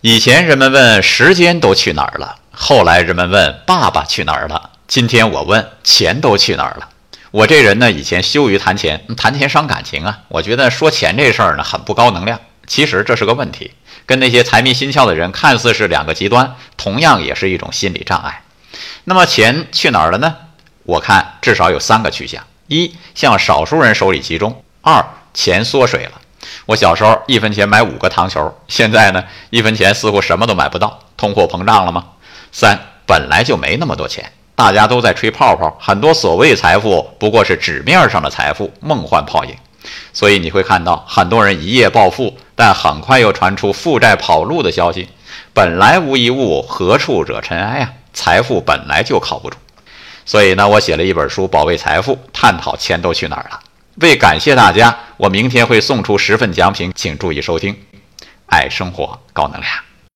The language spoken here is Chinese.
以前人们问时间都去哪儿了，后来人们问爸爸去哪儿了，今天我问钱都去哪儿了。我这人呢，以前羞于谈钱，谈钱伤感情啊。我觉得说钱这事儿呢，很不高能量。其实这是个问题，跟那些财迷心窍的人看似是两个极端，同样也是一种心理障碍。那么钱去哪儿了呢？我看至少有三个去向：一，向少数人手里集中；二，钱缩水了。我小时候一分钱买五个糖球，现在呢，一分钱似乎什么都买不到，通货膨胀了吗？三，本来就没那么多钱，大家都在吹泡泡，很多所谓财富不过是纸面上的财富，梦幻泡影。所以你会看到很多人一夜暴富，但很快又传出负债跑路的消息。本来无一物，何处惹尘埃呀？财富本来就靠不住。所以呢，我写了一本书《保卫财富》，探讨钱都去哪儿了。为感谢大家，我明天会送出十份奖品，请注意收听。爱生活，高能量。